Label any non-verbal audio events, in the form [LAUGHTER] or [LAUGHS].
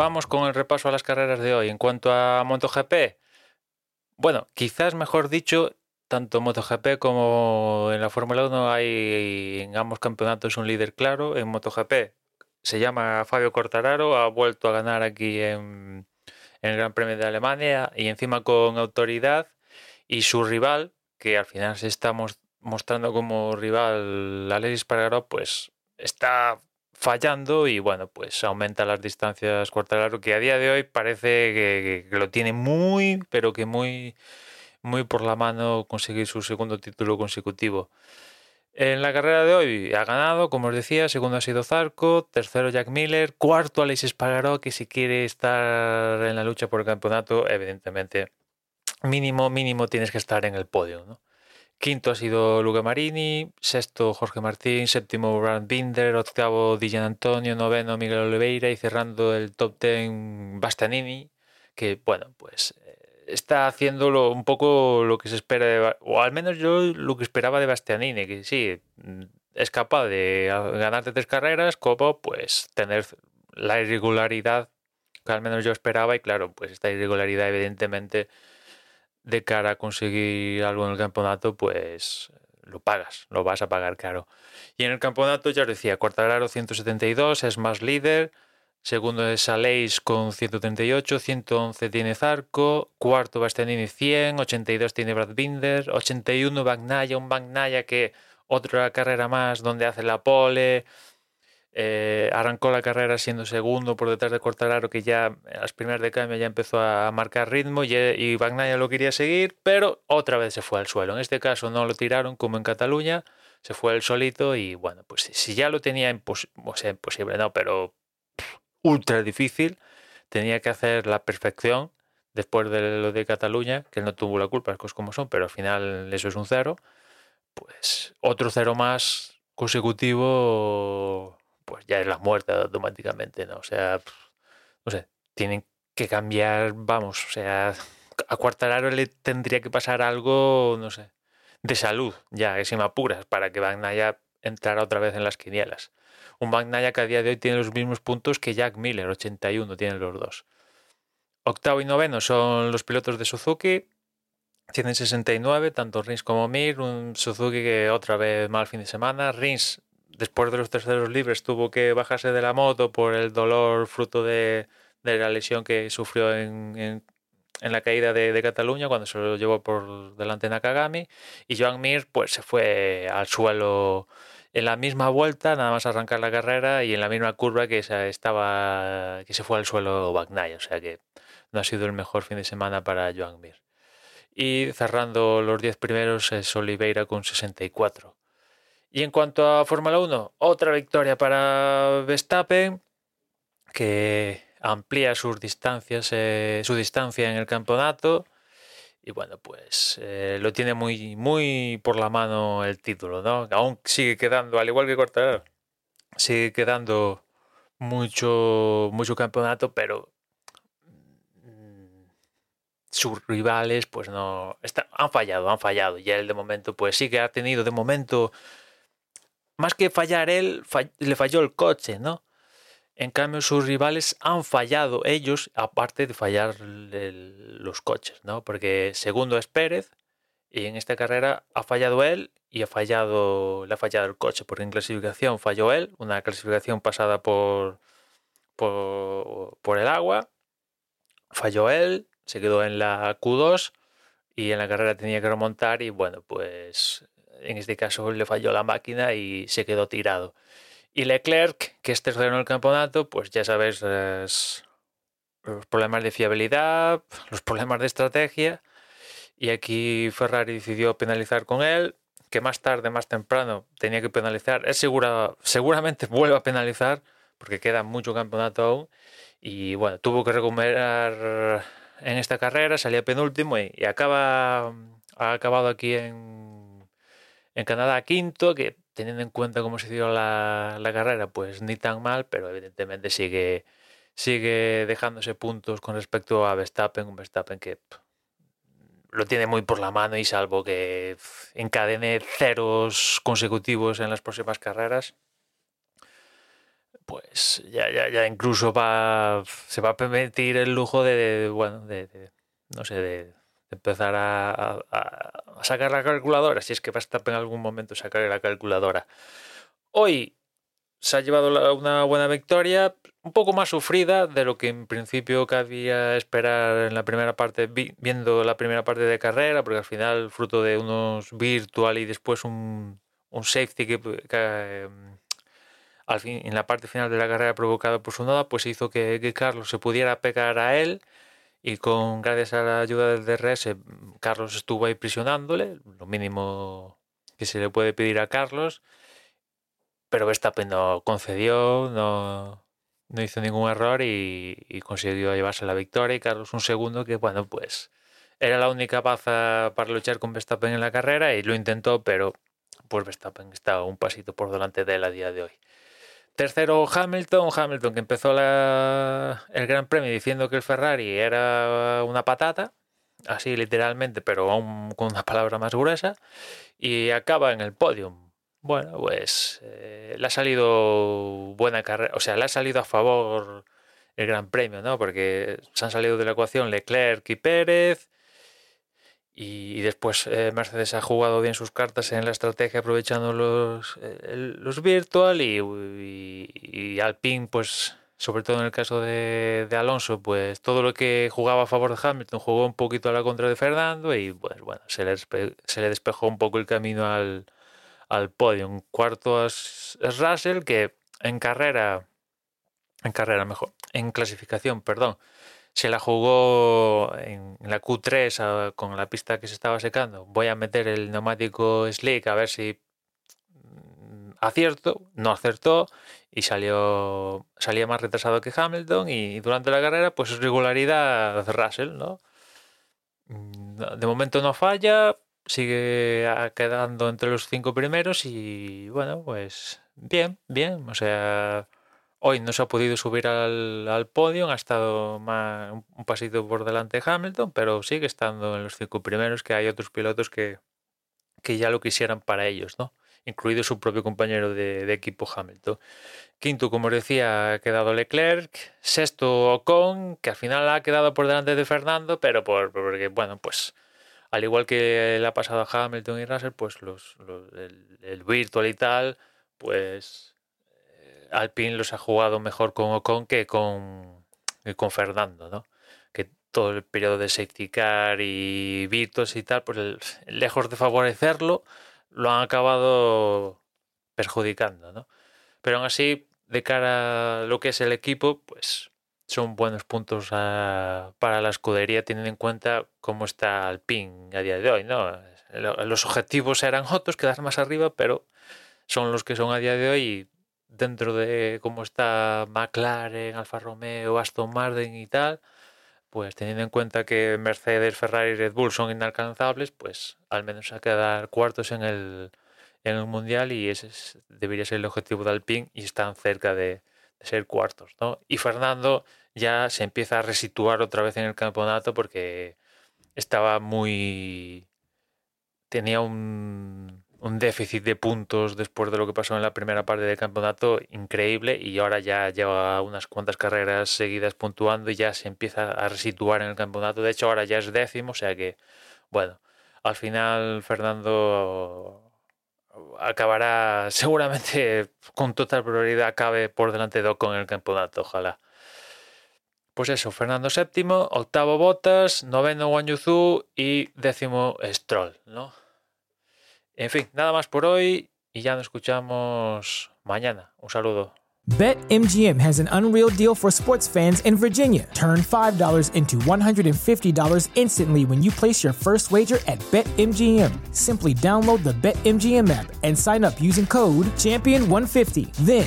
Vamos con el repaso a las carreras de hoy. En cuanto a MotoGP, bueno, quizás mejor dicho, tanto MotoGP como en la Fórmula 1 hay en ambos campeonatos un líder claro. En MotoGP se llama Fabio Cortararo, ha vuelto a ganar aquí en, el Gran Premio de Alemania y encima con autoridad. Y su rival, que al final se está mos- mostrando como rival Alexis Pargaró, pues está fallando y bueno, pues aumenta las distancias Quartararo, que a día de hoy parece que, lo tiene muy, pero que muy, muy por la mano conseguir su segundo título consecutivo. En la carrera de hoy ha ganado, como os decía, segundo ha sido Zarco, tercero Jack Miller, cuarto Alexis Espargaró, que si quiere estar en la lucha por el campeonato, evidentemente, mínimo, mínimo tienes que estar en el podio, ¿no? Quinto ha sido Luca Marini, sexto Jorge Martín, séptimo Brand Binder, octavo Dijan Antonio, noveno Miguel Oliveira y cerrando el top ten Bastianini, que bueno, pues eh, está haciéndolo un poco lo que se espera de, o al menos yo lo que esperaba de Bastianini, que sí, mm, es capaz de ganarte tres carreras, como pues tener la irregularidad que al menos yo esperaba y claro, pues esta irregularidad evidentemente de cara a conseguir algo en el campeonato, pues lo pagas, lo vas a pagar caro. Y en el campeonato ya os decía, Quartararo 172 es más líder, segundo es Aleix con 138, 111 tiene Zarco, cuarto Bastianini 100, 82 tiene Brad Binder, 81 Bagnaya, un Bagnaya que otra carrera más donde hace la pole, eh, arrancó la carrera siendo segundo por detrás de Quartararo, que ya en las primeras de cambio ya empezó a marcar ritmo y, y Bagnaia lo quería seguir, pero otra vez se fue al suelo. En este caso no lo tiraron como en Cataluña, se fue él solito y bueno, pues si- ya lo tenía impos- o sea, imposible, no, pero ultra difícil, tenía que hacer la perfección después de lo de Cataluña, que él no tuvo la culpa, las cosas como son, pero al final eso es un cero, pues otro cero más consecutivo pues ya es la muerte automáticamente, ¿no? O sea, no sé, tienen que cambiar, vamos, o sea, a Quartararo le tendría que pasar algo, no sé, de salud, ya, que si me apuras, para que Bagnaia entrara otra vez en las quinielas. Un Bagnaia que a día de hoy tiene los mismos puntos que Jack Miller, 81 tienen los dos. Octavo y noveno son los pilotos de Suzuki, tienen 69, tanto Rins como Mir, un Suzuki que otra vez mal fin de semana. Rins después de los terceros libres tuvo que bajarse de la moto por el dolor fruto de, la lesión que sufrió en, la caída de, de Cataluña cuando se lo llevó por delante Nakagami. Y Joan Mir pues se fue al suelo en la misma vuelta nada más arrancar la carrera y en la misma curva que se estaba que se fue al suelo Bagnaia o sea que no ha sido el mejor fin de semana para Joan Mir. Y cerrando los 10 primeros es Oliveira con 64 y en cuanto a Fórmula 1, otra victoria para Verstappen, que amplía sus distancias, eh, su distancia en el campeonato. Y bueno, pues eh, lo tiene muy, muy por la mano el título, ¿no? Aún sigue quedando, al igual que Quartararo, sigue quedando mucho, mucho campeonato, pero mm, sus rivales, pues no, han fallado, han fallado. Y él de momento, pues sí que ha tenido de momento más que fallar él, le falló el coche, ¿no? En cambio, sus rivales han fallado ellos, aparte de fallar los coches, ¿no? Porque segundo es Pérez, y en esta carrera ha fallado él y ha fallado, le ha fallado el coche, porque en clasificación falló él, una clasificación pasada por, por, por el agua, falló él, se quedó en la Q2 y en la carrera tenía que remontar y bueno, pues en este caso le falló la máquina y se quedó tirado. Y Leclerc, que es tercero en el campeonato, pues ya sabes, los problemas de fiabilidad, los problemas de estrategia. Y aquí Ferrari decidió penalizar con él, que más tarde, más temprano, tenía que penalizar. Es segura, seguramente [LAUGHS] vuelve a penalizar, porque queda mucho campeonato aún. Y bueno, tuvo que recuperar en esta carrera, salía penúltimo y, acaba, ha acabado aquí en, en Canadá quinto, que teniendo en cuenta cómo se dio la, carrera, pues ni tan mal, pero evidentemente sigue, sigue dejándose puntos con respecto a Verstappen, un Verstappen que lo tiene muy por la mano y salvo que encadene ceros consecutivos en las próximas carreras, pues ya, ya, ya incluso va, se va a permitir el lujo de, bueno, de, no sé, de, empezar a, sacar la calculadora, si es que va a estar en algún momento sacar la calculadora. Hoy se ha llevado una buena victoria, un poco más sufrida de lo que en principio cabía esperar en la primera parte, viendo la primera parte de carrera, porque al final, fruto de unos virtual y después un, safety que, em, al fin, en la parte final de la carrera provocado por su noda, pues hizo que Carlos se pudiera pegar a él y con gracias a la ayuda del DRS Carlos estuvo ahí prisionándole, lo mínimo que se le puede pedir a Carlos, pero Verstappen no concedió, no, no hizo ningún error y, consiguió llevarse la victoria y Carlos un segundo que bueno pues era la única baza para luchar con Verstappen en la carrera y lo intentó, pero pues Verstappen estaba un pasito por delante de él a día de hoy. Tercero Hamilton, Hamilton que empezó el Gran Premio diciendo que el Ferrari era una patata, así literalmente, pero aún con una palabra más gruesa, y acaba en el podium. Bueno, pues eh, le ha salido buena carrera, o sea, le ha salido a favor el Gran Premio, ¿no? Porque se han salido de la ecuación Leclerc y Pérez, y, después eh, Mercedes ha jugado bien sus cartas en la estrategia aprovechando los, los virtual y, y, Alpine pues sobre todo en el caso de, de, Alonso pues todo lo que jugaba a favor de Hamilton jugó un poquito a la contra de Fernando y pues bueno se le, se le despejó un poco el camino al, al podio. Un cuarto es Russell que en carrera en carrera mejor en clasificación perdón se la jugó en la Q3 ah, con la pista que se estaba secando. Voy a meter el neumático slick a ver si mm, acierto, no acertó y salió salía más retrasado que Hamilton y durante la carrera pues regularidad Russell, ¿no? Mm, de momento no falla, sigue ah, quedando entre los cinco primeros y bueno, pues bien, bien, o sea, Hoy no se ha podido subir al, podio, ha estado más, un pasito por delante de Hamilton, pero sigue estando en los cinco primeros, que hay otros pilotos que, que ya lo quisieran para ellos, ¿no? incluido su propio compañero de, equipo Hamilton. Quinto, como decía, ha quedado Leclerc. Sexto, Ocon, que al final ha quedado por delante de Fernando, pero por, porque, bueno, pues al igual que le ha pasado a Hamilton y Russell, pues los, el, el virtual y tal, pues Alpine los ha jugado mejor con Ocon que con, con Fernando, ¿no? Que todo el periodo de safety car y Virtus y tal, pues lejos de favorecerlo, lo han acabado perjudicando, ¿no? Pero aún así, de cara a lo que es el equipo, pues son buenos puntos para la escudería teniendo en cuenta cómo está Alpine a día de hoy, ¿no? Los objetivos eran otros, quedar más arriba, pero son los que son a día de hoy dentro de cómo está McLaren, Alfa Romeo, Aston Martin y tal, pues teniendo en cuenta que Mercedes, Ferrari y Red Bull son inalcanzables, pues al menos a quedar cuartos en el, en el Mundial y ese debería ser el objetivo de Alpine y están cerca de, ser cuartos. ¿no? Y Fernando ya se empieza a resituar otra vez en el campeonato porque estaba muy... tenía un un déficit de puntos después de lo que pasó en la primera parte del campeonato increíble y ahora ya lleva unas cuantas carreras seguidas puntuando y ya se empieza a resituar en el campeonato. De hecho, ahora ya es décimo, o sea que, bueno, al final Fernando acabará [LAUGHS] seguramente con total prioridad acabe por delante de Ocon en el campeonato, ojalá. Pues eso, Fernando VII, octavo Botas, noveno Wanyuzu y décimo Stroll, ¿no? En fin, nada más por hoy y ya nos escuchamos mañana. Un saludo. BetMGM has an unreal deal for sports fans in Virginia. Turn $5 into $150 instantly when you place your first wager at BetMGM. Simply download the BetMGM app and sign up using code Champion150. Then,